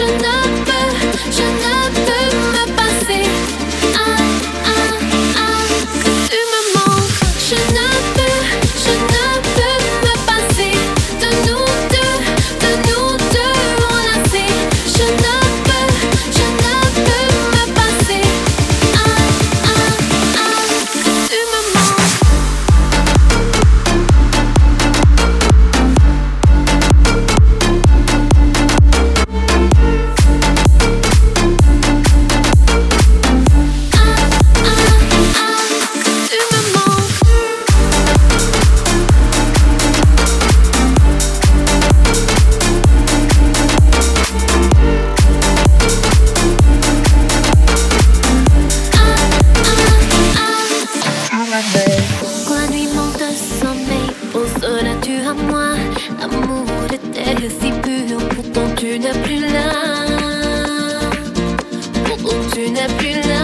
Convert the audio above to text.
should know. penseras-tu à moi Amour était si pur, pourtant tu n'es plus là. Pourtant tu n'es plus là.